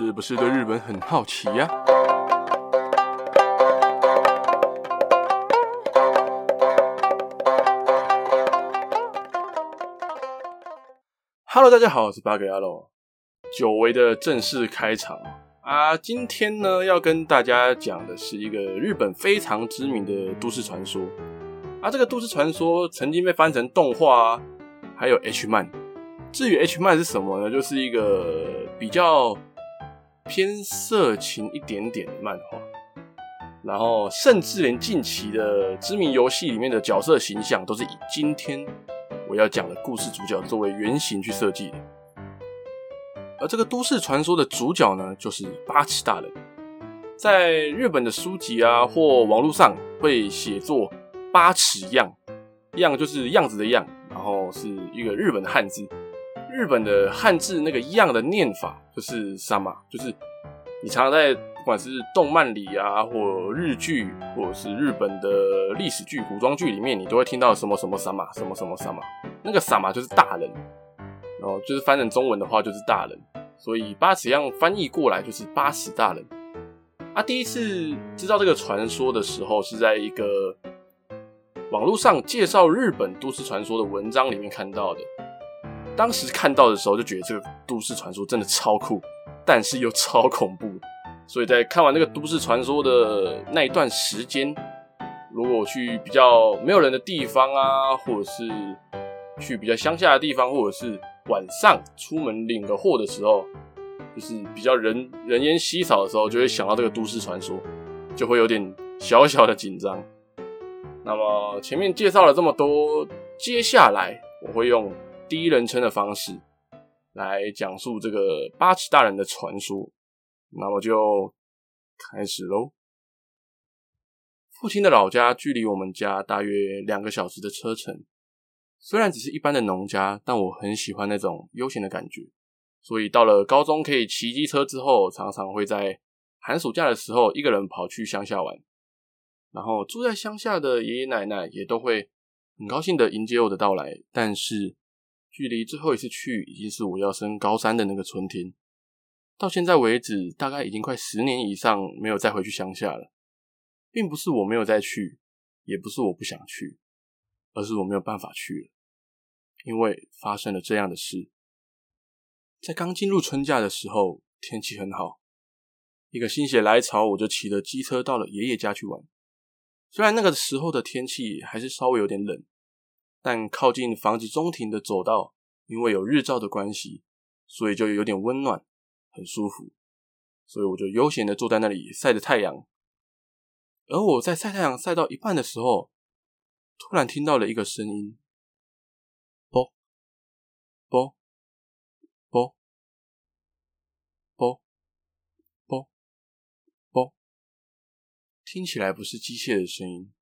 是不是对日本很好奇呀？Hello，大家好，我是八格牙路，久违的正式开场啊！今天呢，要跟大家讲的是一个日本非常知名的都市传说啊。这个都市传说曾经被翻成动画，还有 H 漫。至于 H 漫是什么呢？就是一个比较偏色情一点点的漫画，然后甚至连近期的知名游戏里面的角色形象都是以今天我要讲的故事主角作为原型去设计的。而这个都市传说的主角呢，就是八尺大人，在日本的书籍啊或网络上会写作八尺样，样就是样子的样，然后是一个日本的汉字。日本的汉字那个“样”的念法就是“様”，就是你常常在不管是动漫里啊，或日剧，或者是日本的历史剧、古装剧里面，你都会听到什么什么様，什么什么様。那个様就是大人，然后就是翻成中文的话就是大人，所以八尺样翻译过来就是八尺大人。啊，第一次知道这个传说的时候，是在一个网络上介绍日本都市传说的文章里面看到的。当时看到的时候就觉得这个都市传说真的超酷，但是又超恐怖。所以在看完那个都市传说的那一段时间，如果去比较没有人的地方啊，或者是去比较乡下的地方，或者是晚上出门领个货的时候，就是比较人人烟稀少的时候，就会想到这个都市传说，就会有点小小的紧张。那么前面介绍了这么多，接下来我会用。第一人称的方式来讲述这个八尺大人的传说，那么就开始喽。父亲的老家距离我们家大约两个小时的车程，虽然只是一般的农家，但我很喜欢那种悠闲的感觉，所以到了高中可以骑机车之后，常常会在寒暑假的时候一个人跑去乡下玩，然后住在乡下的爷爷奶奶也都会很高兴的迎接我的到来，但是。距离最后一次去已经是我要升高三的那个春天，到现在为止，大概已经快十年以上没有再回去乡下了。并不是我没有再去，也不是我不想去，而是我没有办法去了，因为发生了这样的事。在刚进入春假的时候，天气很好，一个心血来潮，我就骑着机车到了爷爷家去玩。虽然那个时候的天气还是稍微有点冷。但靠近房子中庭的走道，因为有日照的关系，所以就有点温暖，很舒服。所以我就悠闲的坐在那里晒着太阳。而我在晒太阳晒到一半的时候，突然听到了一个声音：啵啵啵啵啵啵，听起来不是机械的声音，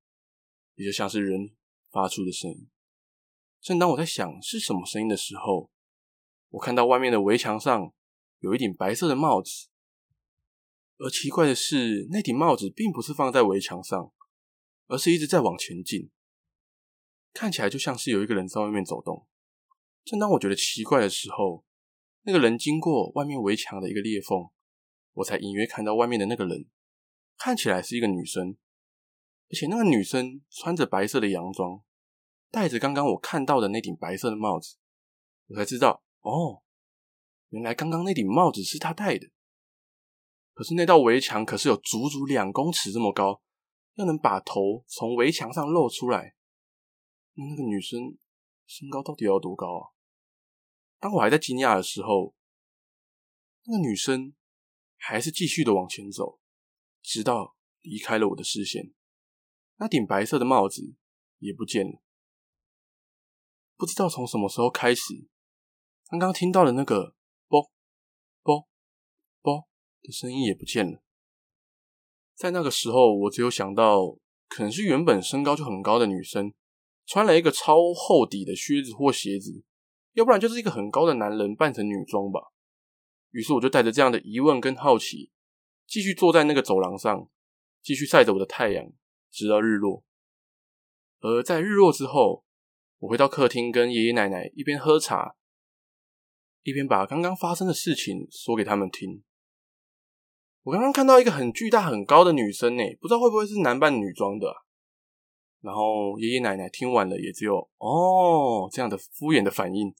也就像是人发出的声音。正当我在想是什么声音的时候，我看到外面的围墙上有一顶白色的帽子，而奇怪的是，那顶帽子并不是放在围墙上，而是一直在往前进，看起来就像是有一个人在外面走动。正当我觉得奇怪的时候，那个人经过外面围墙的一个裂缝，我才隐约看到外面的那个人，看起来是一个女生，而且那个女生穿着白色的洋装。戴着刚刚我看到的那顶白色的帽子，我才知道哦，原来刚刚那顶帽子是他戴的。可是那道围墙可是有足足两公尺这么高，要能把头从围墙上露出来，那个女生身高到底要多高啊？当我还在惊讶的时候，那个女生还是继续的往前走，直到离开了我的视线，那顶白色的帽子也不见了。不知道从什么时候开始，刚刚听到的那个“啵啵啵”的声音也不见了。在那个时候，我只有想到，可能是原本身高就很高的女生，穿了一个超厚底的靴子或鞋子，要不然就是一个很高的男人扮成女装吧。于是我就带着这样的疑问跟好奇，继续坐在那个走廊上，继续晒着我的太阳，直到日落。而在日落之后，我回到客厅，跟爷爷奶奶一边喝茶，一边把刚刚发生的事情说给他们听。我刚刚看到一个很巨大、很高的女生呢，不知道会不会是男扮女装的。然后爷爷奶奶听完了，也只有哦这样的敷衍的反应。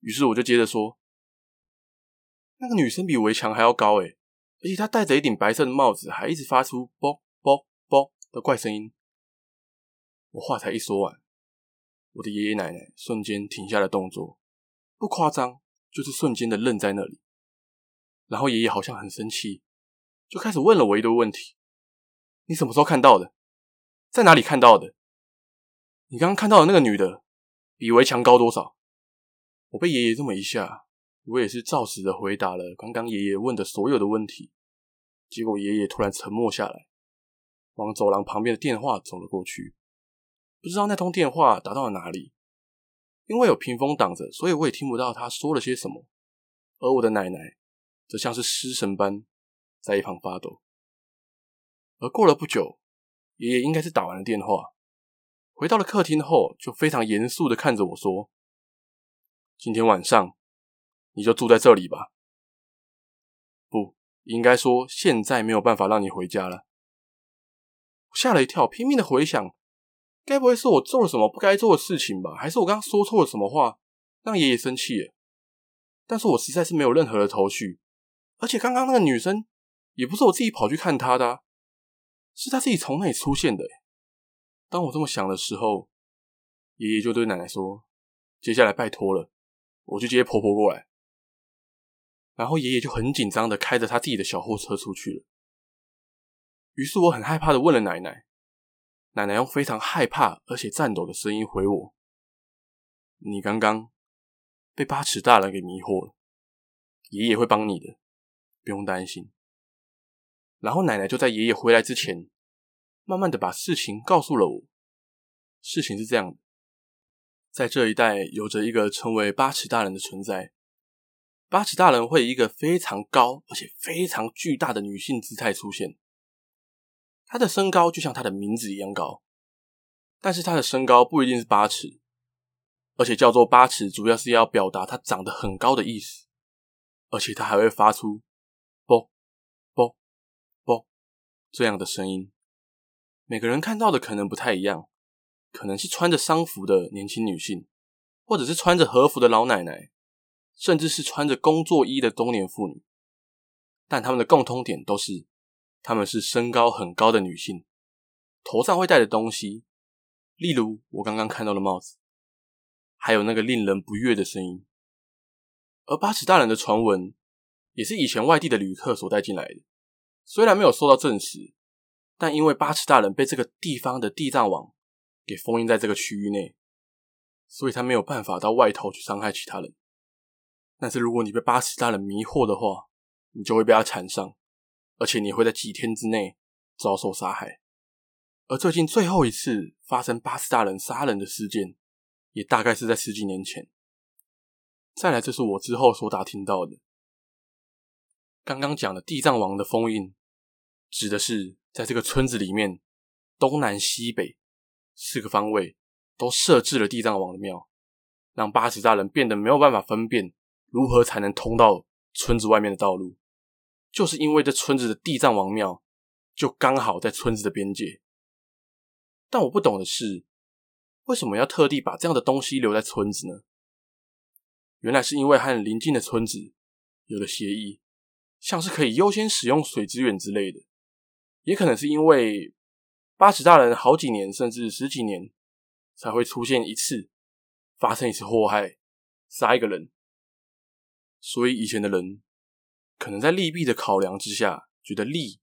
于是我就接着说：“那个女生比围墙还要高诶，而且她戴着一顶白色的帽子，还一直发出啵啵啵的怪声音。”我话才一说完，我的爷爷奶奶瞬间停下了动作，不夸张，就是瞬间的愣在那里。然后爷爷好像很生气。就开始问了我一堆问题。你什么时候看到的？在哪里看到的？你刚刚看到的那个女的比围墙高多少？我被爷爷这么一下，我也是照实的回答了刚刚爷爷问的所有的问题。结果爷爷突然沉默下来，往走廊旁边的电话走了过去。不知道那通电话打到了哪里，因为有屏风挡着，所以我也听不到他说了些什么。而我的奶奶则像是失神般。在一旁发抖，而过了不久，爷爷应该是打完了电话，回到了客厅后，就非常严肃的看着我说：“今天晚上你就住在这里吧。不，应该说现在没有办法让你回家了。”我吓了一跳，拼命的回想，该不会是我做了什么不该做的事情吧？还是我刚刚说错了什么话，让爷爷生气了？但是我实在是没有任何的头绪，而且刚刚那个女生。也不是我自己跑去看她的，是她自己从那里出现的。当我这么想的时候，爷爷就对奶奶说：“接下来拜托了，我去接婆婆过来。”然后爷爷就很紧张的开着他自己的小货车出去了。于是我很害怕的问了奶奶，奶奶用非常害怕而且颤抖的声音回我：“你刚刚被八尺大人给迷惑了，爷爷会帮你的，不用担心。”然后奶奶就在爷爷回来之前，慢慢的把事情告诉了我。事情是这样的，在这一带有着一个称为八尺大人的存在。八尺大人会以一个非常高而且非常巨大的女性姿态出现。他的身高就像他的名字一样高，但是他的身高不一定是八尺，而且叫做八尺，主要是要表达他长得很高的意思。而且他还会发出。这样的声音，每个人看到的可能不太一样，可能是穿着丧服的年轻女性，或者是穿着和服的老奶奶，甚至是穿着工作衣的中年妇女。但他们的共通点都是，他们是身高很高的女性，头上会戴的东西，例如我刚刚看到的帽子，还有那个令人不悦的声音。而八尺大人的传闻，也是以前外地的旅客所带进来的。虽然没有受到证实，但因为八尺大人被这个地方的地藏王给封印在这个区域内，所以他没有办法到外头去伤害其他人。但是如果你被八尺大人迷惑的话，你就会被他缠上，而且你会在几天之内遭受杀害。而最近最后一次发生八尺大人杀人的事件，也大概是在十几年前。再来，这是我之后所打听到的。刚刚讲的地藏王的封印，指的是在这个村子里面，东南西北四个方位都设置了地藏王的庙，让八尺大人变得没有办法分辨如何才能通到村子外面的道路。就是因为这村子的地藏王庙就刚好在村子的边界。但我不懂的是，为什么要特地把这样的东西留在村子呢？原来是因为和邻近的村子有了协议。像是可以优先使用水资源之类的，也可能是因为八尺大人好几年甚至十几年才会出现一次，发生一次祸害，杀一个人，所以以前的人可能在利弊的考量之下，觉得利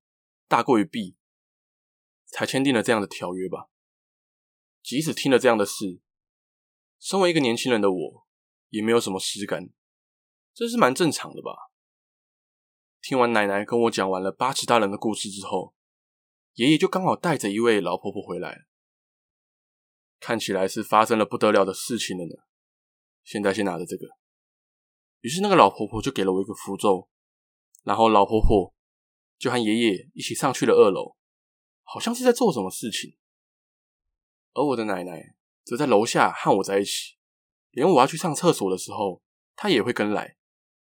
大过于弊，才签订了这样的条约吧。即使听了这样的事，身为一个年轻人的我，也没有什么实感，这是蛮正常的吧。听完奶奶跟我讲完了八尺大人的故事之后，爷爷就刚好带着一位老婆婆回来，看起来是发生了不得了的事情了呢。现在先拿着这个，于是那个老婆婆就给了我一个符咒，然后老婆婆就和爷爷一起上去了二楼，好像是在做什么事情。而我的奶奶则在楼下和我在一起，连我要去上厕所的时候，她也会跟来。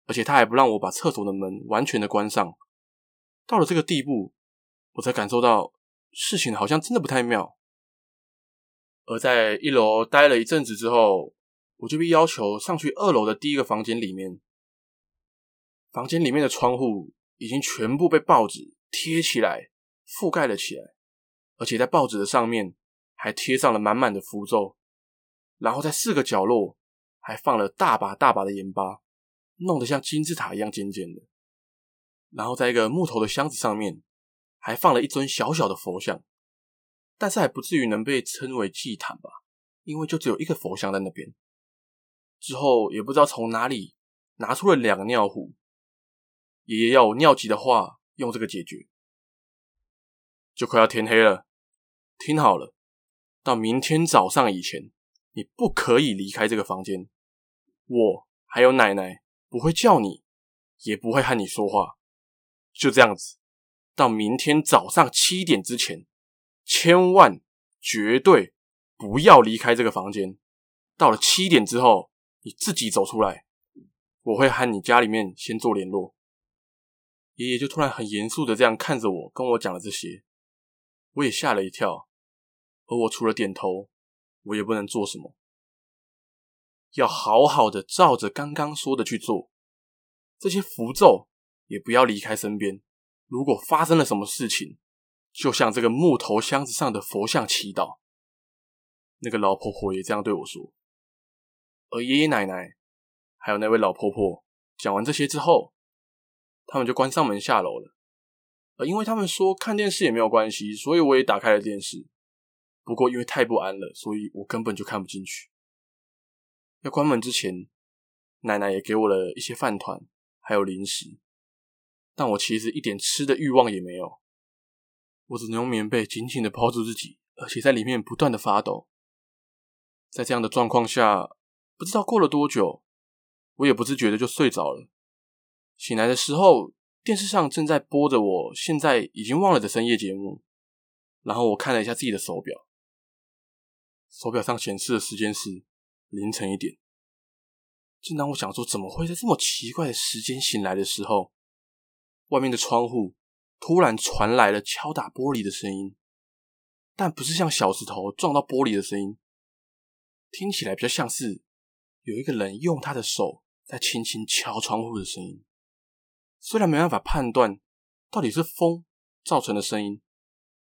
而且她还不让我把厕所的门完全的关上，到了这个地步，我才感受到事情好像真的不太妙。而在一楼待了一阵子之后，我就被要求上去二楼的第一个房间里面。房间里面的窗户已经全部被报纸贴起来，覆盖了起来，而且在报纸的上面还贴上了满满的符咒，然后在四个角落还放了大把大把的盐巴，弄得像金字塔一样尖尖的。然后在一个木头的箱子上面，还放了一尊小小的佛像。但是还不至于能被称为祭坛吧，因为就只有一个佛像在那边。之后也不知道从哪里拿出了两个尿壶，爷爷要我尿急的话用这个解决。就快要天黑了，听好了，到明天早上以前，你不可以离开这个房间。我还有奶奶不会叫你，也不会和你说话。就这样子，到明天早上七点之前。千万绝对不要离开这个房间。到了七点之后，你自己走出来，我会和你家里面先做联络。爷爷就突然很严肃的这样看着我，跟我讲了这些，我也吓了一跳。而我除了点头，我也不能做什么，要好好的照着刚刚说的去做。这些符咒也不要离开身边。如果发生了什么事情，就像这个木头箱子上的佛像祈祷，那个老婆婆也这样对我说。而爷爷奶奶还有那位老婆婆讲完这些之后，他们就关上门下楼了。而因为他们说看电视也没有关系，所以我也打开了电视。不过因为太不安了，所以我根本就看不进去。要关门之前，奶奶也给我了一些饭团还有零食，但我其实一点吃的欲望也没有。我只能用棉被紧紧的包住自己，而且在里面不断的发抖。在这样的状况下，不知道过了多久，我也不自觉的就睡着了。醒来的时候，电视上正在播着我现在已经忘了的深夜节目。然后我看了一下自己的手表，手表上显示的时间是凌晨一点。正当我想说怎么会在这么奇怪的时间醒来的时候，外面的窗户。突然传来了敲打玻璃的声音，但不是像小石头撞到玻璃的声音，听起来比较像是有一个人用他的手在轻轻敲窗户的声音。虽然没办法判断到底是风造成的声音，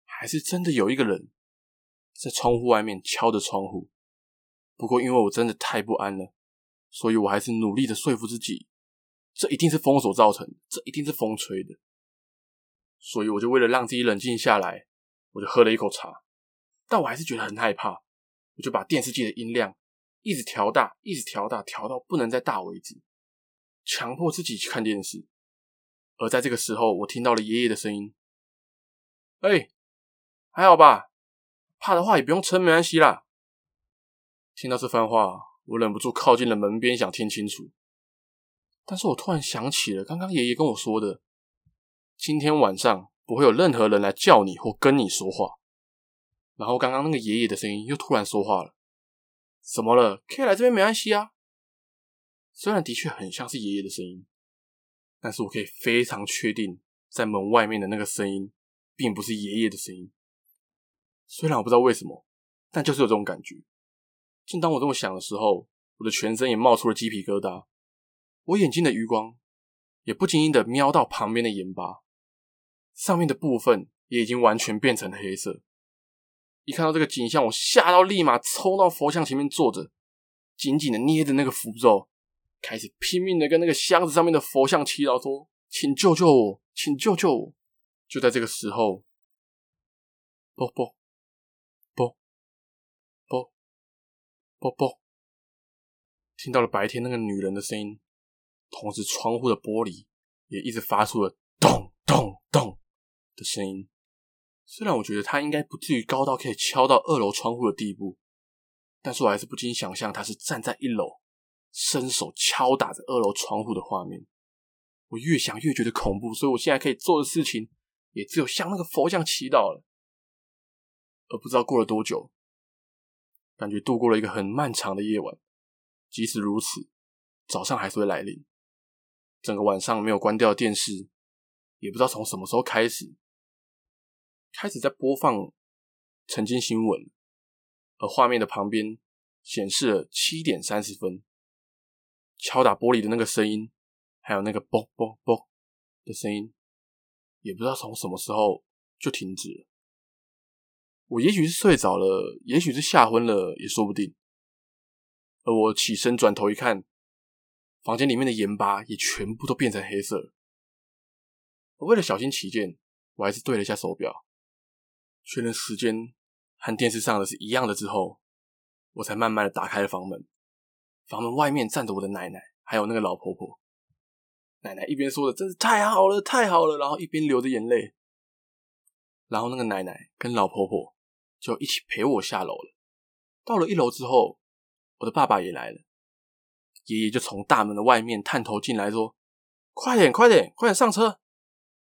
还是真的有一个人在窗户外面敲着窗户。不过因为我真的太不安了，所以我还是努力的说服自己，这一定是风所造成，这一定是风吹的。所以我就为了让自己冷静下来，我就喝了一口茶，但我还是觉得很害怕。我就把电视机的音量一直调大，一直调大，调到不能再大为止，强迫自己去看电视。而在这个时候，我听到了爷爷的声音：“哎，还好吧？怕的话也不用撑，没关系啦。”听到这番话，我忍不住靠近了门边，想听清楚。但是我突然想起了刚刚爷爷跟我说的。今天晚上不会有任何人来叫你或跟你说话。然后刚刚那个爷爷的声音又突然说话了：“怎么了？可以来这边没关系啊。”虽然的确很像是爷爷的声音，但是我可以非常确定，在门外面的那个声音并不是爷爷的声音。虽然我不知道为什么，但就是有这种感觉。正当我这么想的时候，我的全身也冒出了鸡皮疙瘩，我眼睛的余光也不经意的瞄到旁边的盐巴。上面的部分也已经完全变成黑色。一看到这个景象，我吓到，立马冲到佛像前面坐着，紧紧的捏着那个符咒，开始拼命的跟那个箱子上面的佛像祈祷说：“请救救我，请救救我！”就在这个时候，啵啵啵啵啵啵，听到了白天那个女人的声音，同时窗户的玻璃也一直发出了咚咚咚。的声音，虽然我觉得她应该不至于高到可以敲到二楼窗户的地步，但是我还是不禁想象她是站在一楼，伸手敲打着二楼窗户的画面。我越想越觉得恐怖，所以我现在可以做的事情也只有向那个佛像祈祷了。而不知道过了多久，感觉度过了一个很漫长的夜晚。即使如此，早上还是会来临。整个晚上没有关掉电视。也不知道从什么时候开始，开始在播放曾经新闻，而画面的旁边显示了七点三十分，敲打玻璃的那个声音，还有那个啵啵啵的声音，也不知道从什么时候就停止了。我也许是睡着了，也许是吓昏了，也说不定。而我起身转头一看，房间里面的盐巴也全部都变成黑色。我为了小心起见，我还是对了一下手表，确认时间和电视上的是一样的之后，我才慢慢的打开了房门。房门外面站着我的奶奶，还有那个老婆婆。奶奶一边说的“真是太好了，太好了”，然后一边流着眼泪。然后那个奶奶跟老婆婆就一起陪我下楼了。到了一楼之后，我的爸爸也来了，爷爷就从大门的外面探头进来，说：“快点，快点，快点上车！”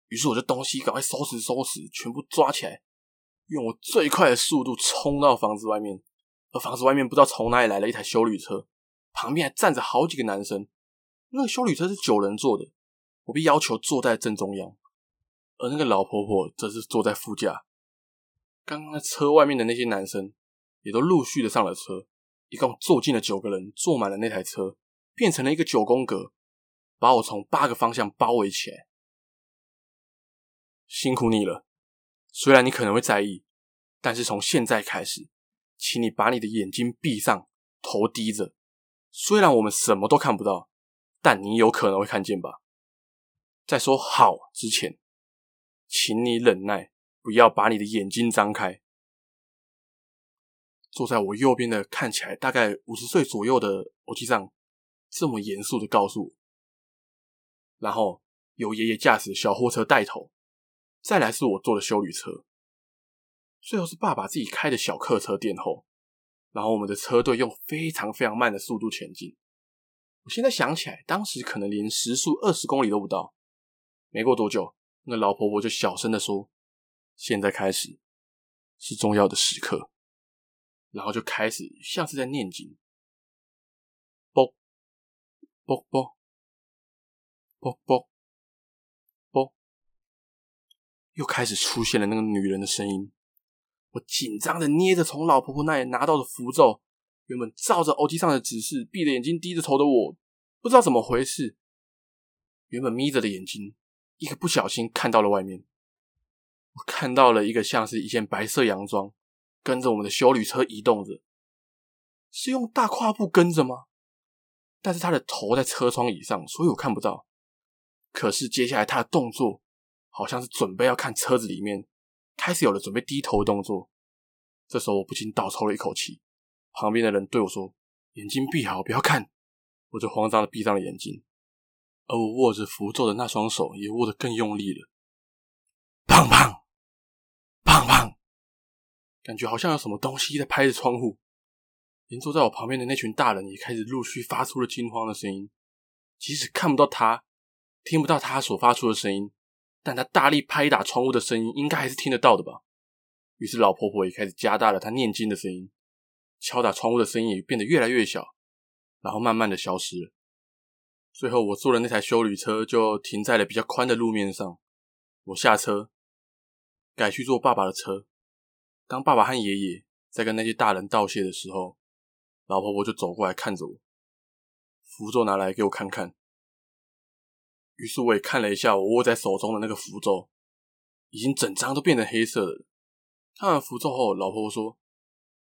于是我就东西赶快收拾收拾，全部抓起来，用我最快的速度冲到房子外面。而房子外面不知道从哪里来了一台修理车，旁边还站着好几个男生。那个休旅车是九人坐的，我被要求坐在正中央，而那个老婆婆则是坐在副驾。刚刚在车外面的那些男生也都陆续的上了车，一共坐进了九个人，坐满了那台车，变成了一个九宫格，把我从八个方向包围起来。辛苦你了，虽然你可能会在意，但是从现在开始，请你把你的眼睛闭上，头低着。虽然我们什么都看不到，但你有可能会看见吧。在说好之前，请你忍耐，不要把你的眼睛张开。坐在我右边的看起来大概五十岁左右的欧吉桑，这么严肃的告诉我，然后由爷爷驾驶小货车带头。再来是我坐的修旅车，最后是爸爸自己开的小客车殿后，然后我们的车队用非常非常慢的速度前进。我现在想起来，当时可能连时速二十公里都不到。没过多久，那个老婆婆就小声的说：“现在开始是重要的时刻。”然后就开始像是在念经，啵啵啵啵啵。又开始出现了那个女人的声音，我紧张的捏着从老婆婆那里拿到的符咒，原本照着欧吉桑的指示，闭着眼睛低着头的我，不知道怎么回事，原本眯着的眼睛，一个不小心看到了外面，我看到了一个像是一件白色洋装，跟着我们的修旅车移动着，是用大跨步跟着吗？但是他的头在车窗以上，所以我看不到。可是接下来他的动作。好像是准备要看车子里面，开始有了准备低头的动作。这时候我不禁倒抽了一口气。旁边的人对我说：“眼睛闭好，不要看。”我就慌张的闭上了眼睛，而我握着符咒的那双手也握得更用力了。砰砰砰砰，感觉好像有什么东西在拍着窗户。连坐在我旁边的那群大人也开始陆续发出了惊慌的声音。即使看不到他，听不到他所发出的声音。但他大力拍打窗户的声音，应该还是听得到的吧？于是老婆婆也开始加大了她念经的声音，敲打窗户的声音也变得越来越小，然后慢慢的消失了。最后，我坐的那台修旅车就停在了比较宽的路面上。我下车，改去坐爸爸的车。当爸爸和爷爷在跟那些大人道谢的时候，老婆婆就走过来看着我，符咒拿来给我看看。于是我也看了一下我握在手中的那个符咒，已经整张都变成黑色了。看完符咒后，老婆婆说：“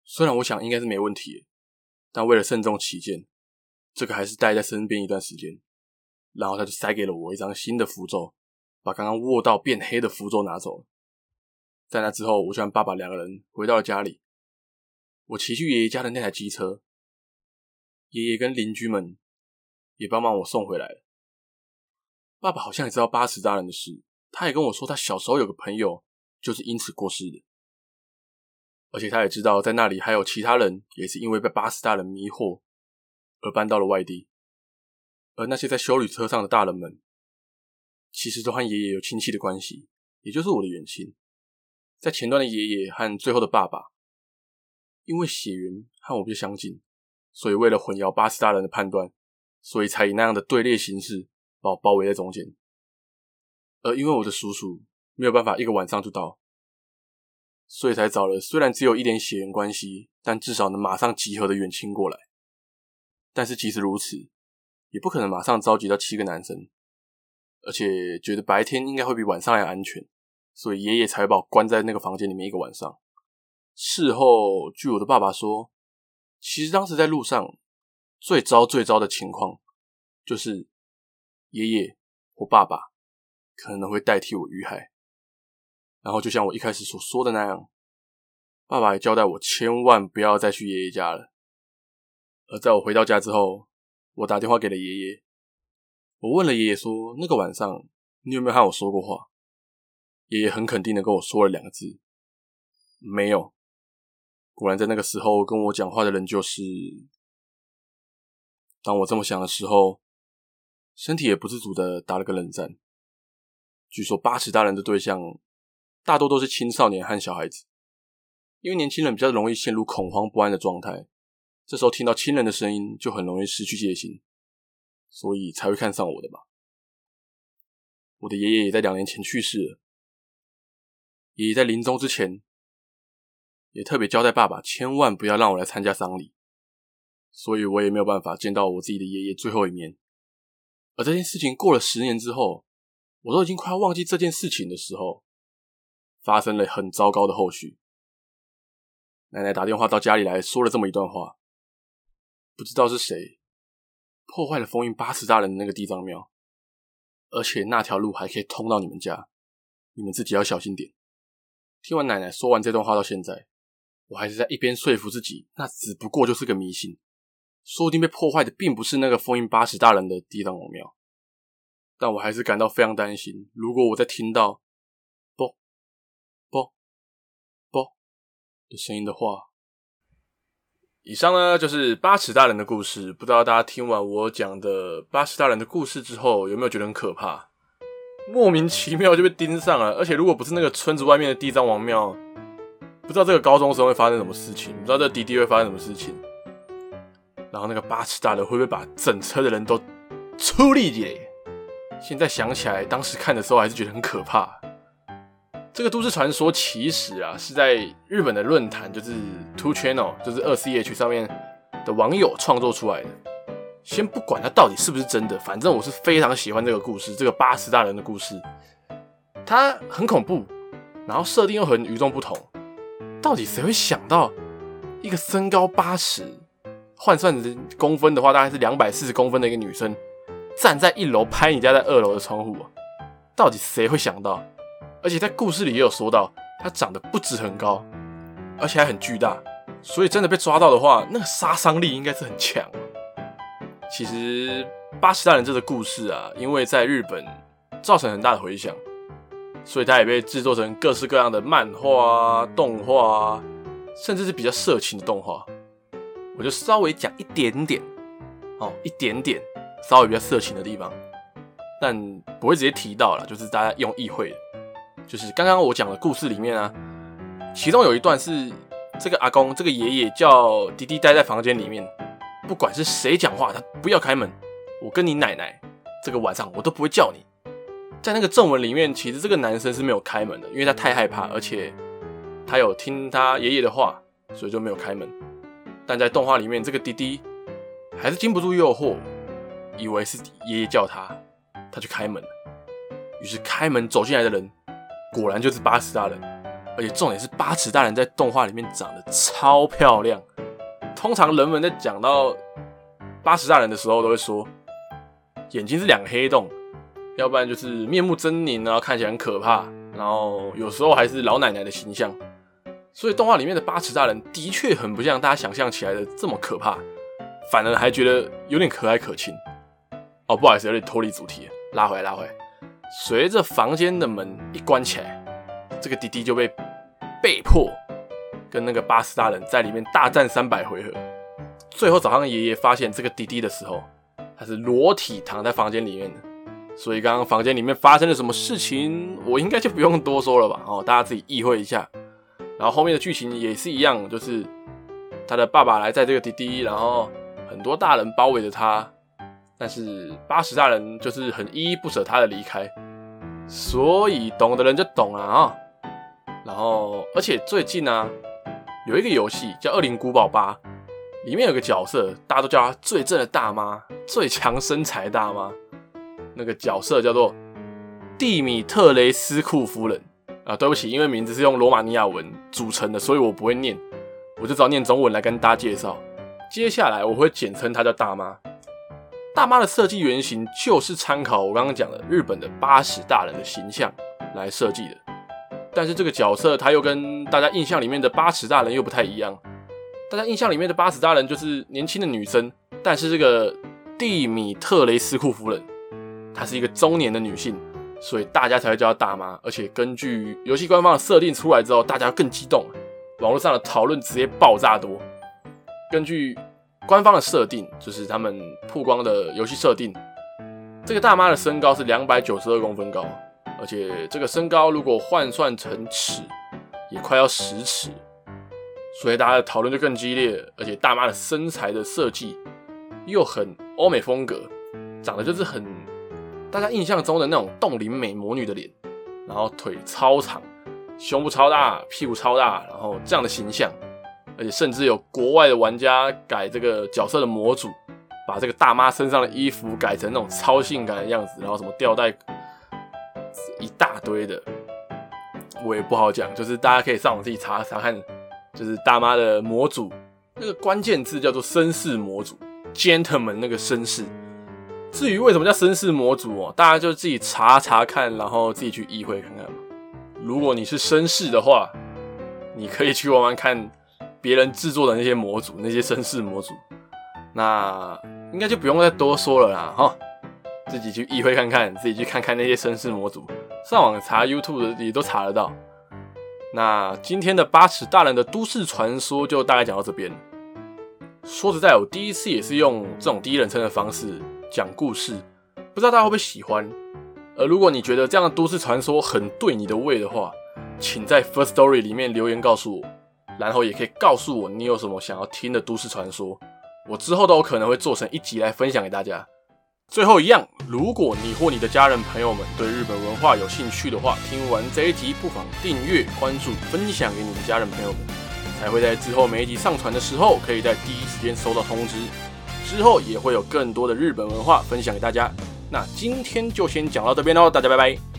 虽然我想应该是没问题，但为了慎重起见，这个还是带在身边一段时间。”然后她就塞给了我一张新的符咒，把刚刚握到变黑的符咒拿走了。在那之后，我就和爸爸两个人回到了家里。我骑去爷爷家的那台机车，爷爷跟邻居们也帮忙我送回来了。爸爸好像也知道八尺大人的事，他也跟我说，他小时候有个朋友就是因此过世的，而且他也知道在那里还有其他人也是因为被八尺大人迷惑而搬到了外地，而那些在修旅车上的大人们，其实都和爷爷有亲戚的关系，也就是我的远亲。在前段的爷爷和最后的爸爸，因为血缘和我比较相近，所以为了混淆八尺大人的判断，所以才以那样的队列形式。把我包围在中间，而因为我的叔叔没有办法一个晚上就到，所以才找了虽然只有一点血缘关系，但至少能马上集合的远亲过来。但是即使如此，也不可能马上召集到七个男生，而且觉得白天应该会比晚上还安全，所以爷爷才把我关在那个房间里面一个晚上。事后，据我的爸爸说，其实当时在路上最糟最糟的情况，就是爷爷或爸爸可能会代替我遇害。然后就像我一开始所说的那样，爸爸也交代我千万不要再去爷爷家了。而在我回到家之后，我打电话给了爷爷，我问了爷爷说：“那个晚上你有没有和我说过话？”爷爷很肯定的跟我说了两个字：“没有。”果然，在那个时候跟我讲话的人就是……当我这么想的时候，身体也不自主的打了个冷战。据说八尺大人的对象大多都是青少年和小孩子，因为年轻人比较容易陷入恐慌不安的状态，这时候听到亲人的声音就很容易失去戒心，所以才会看上我的吧。我的爷爷也在两年前去世了，爷爷在临终之前。也特别交代爸爸，千万不要让我来参加丧礼，所以我也没有办法见到我自己的爷爷最后一面。而这件事情过了十年之后，我都已经快要忘记这件事情的时候，发生了很糟糕的后续。奶奶打电话到家里来说了这么一段话：不知道是谁破坏了封印八尺大人的那个地藏庙，而且那条路还可以通到你们家，你们自己要小心点。听完奶奶说完这段话到现在。我还是在一边说服自己，那只不过就是个迷信，说不定被破坏的并不是那个封印八尺大人的地藏王庙。但我还是感到非常担心，如果我在听到“啵啵啵”的声音的话。以上呢就是八尺大人的故事。不知道大家听完我讲的八尺大人的故事之后，有没有觉得很可怕？莫名其妙就被盯上了，而且如果不是那个村子外面的地藏王庙。不知道这个高中生会发生什么事情，不知道这个弟弟会发生什么事情，然后那个八尺大人会不会把整车的人都处理掉？现在想起来，当时看的时候还是觉得很可怕。这个都市传说其实啊是在日本的论坛，就是 Two Channel，就是二 CH 上面的网友创作出来的。先不管它到底是不是真的，反正我是非常喜欢这个故事，这个八尺大人的故事，它很恐怖，然后设定又很与众不同。到底谁会想到，一个身高八尺，换算成公分的话，大概是两百四十公分的一个女生，站在一楼拍你家在二楼的窗户？到底谁会想到？而且在故事里也有说到，她长得不止很高，而且还很巨大，所以真的被抓到的话，那个杀伤力应该是很强。其实八尺大人这个故事啊，因为在日本造成很大的回响。所以它也被制作成各式各样的漫画、动画，甚至是比较色情的动画。我就稍微讲一点点，哦，一点点，稍微比较色情的地方，但不会直接提到了，就是大家用意会的。就是刚刚我讲的故事里面啊，其中有一段是这个阿公、这个爷爷叫弟弟待在房间里面，不管是谁讲话，他不要开门。我跟你奶奶，这个晚上我都不会叫你。在那个正文里面，其实这个男生是没有开门的，因为他太害怕，而且他有听他爷爷的话，所以就没有开门。但在动画里面，这个弟弟还是经不住诱惑，以为是爷爷叫他，他就开门。于是开门走进来的人，果然就是八尺大人，而且重点是八尺大人在动画里面长得超漂亮。通常人们在讲到八尺大人的时候，都会说眼睛是两个黑洞。要不然就是面目狰狞，然后看起来很可怕，然后有时候还是老奶奶的形象。所以动画里面的八尺大人的确很不像大家想象起来的这么可怕，反而还觉得有点可爱可亲。哦，不好意思，有点脱离主题，拉回来，拉回来。随着房间的门一关起来，这个弟弟就被被迫跟那个八尺大人在里面大战三百回合。最后早上爷爷发现这个弟弟的时候，他是裸体躺在房间里面的。所以刚刚房间里面发生了什么事情，我应该就不用多说了吧？哦，大家自己意会一下。然后后面的剧情也是一样，就是他的爸爸来载这个弟弟，然后很多大人包围着他，但是八十大人就是很依依不舍他的离开。所以懂的人就懂了啊。然后，而且最近呢、有一个游戏叫《恶灵古堡八》，里面有个角色，大家都叫他最正的大妈、最强身材大妈。那个角色叫做蒂米特雷斯库夫人啊。对不起，因为名字是用罗马尼亚文组成的，所以我不会念，我就只好念中文来跟大家介绍。接下来我会简称她叫大妈。大妈的设计原型就是参考我刚刚讲的日本的八尺大人的形象来设计的。但是这个角色他又跟大家印象里面的八尺大人又不太一样。大家印象里面的八尺大人就是年轻的女生，但是这个蒂米特雷斯库夫人，她是一个中年的女性，所以大家才会叫她大妈。而且根据游戏官方的设定出来之后，大家更激动，网络上的讨论直接爆炸多。根据官方的设定，就是他们曝光的游戏设定，这个大妈的身高是两百九十二公分高。而且这个身高如果换算成尺，也快要十尺，所以大家的讨论就更激烈。而且大妈的身材的设计又很欧美风格，长得就是很大家印象中的那种冻龄美魔女的脸，然后腿超长，胸部超大，屁股超大，然后这样的形象。而且甚至有国外的玩家改这个角色的模组，把这个大妈身上的衣服改成那种超性感的样子，然后什么吊带。一大堆的，我也不好讲，就是大家可以上网自己查查看，就是大妈的模组，那个关键字叫做绅士模组，gentleman 那个绅士。至于为什么叫绅士模组哦，大家就自己查查看，然后自己去意会看看。如果你是绅士的话，你可以去玩玩看别人制作的那些模组，那些绅士模组，那应该就不用再多说了啦，哈。自己去意会看看，自己去看看那些绅士模组，上网查 YouTube 也都查得到。那今天的八尺大人的都市传说就大概讲到这边。说实在，我第一次也是用这种第一人称的方式讲故事，不知道大家会不会喜欢。而如果你觉得这样的都市传说很对你的胃的话，请在 First Story 里面留言告诉我，然后也可以告诉我你有什么想要听的都市传说，我之后都有可能会做成一集来分享给大家。最后一样，如果你或你的家人朋友们对日本文化有兴趣的话，听完这一集不妨订阅、关注、分享给你的家人朋友们，才会在之后每一集上传的时候，可以在第一时间收到通知。之后也会有更多的日本文化分享给大家。那今天就先讲到这边喽，大家拜拜。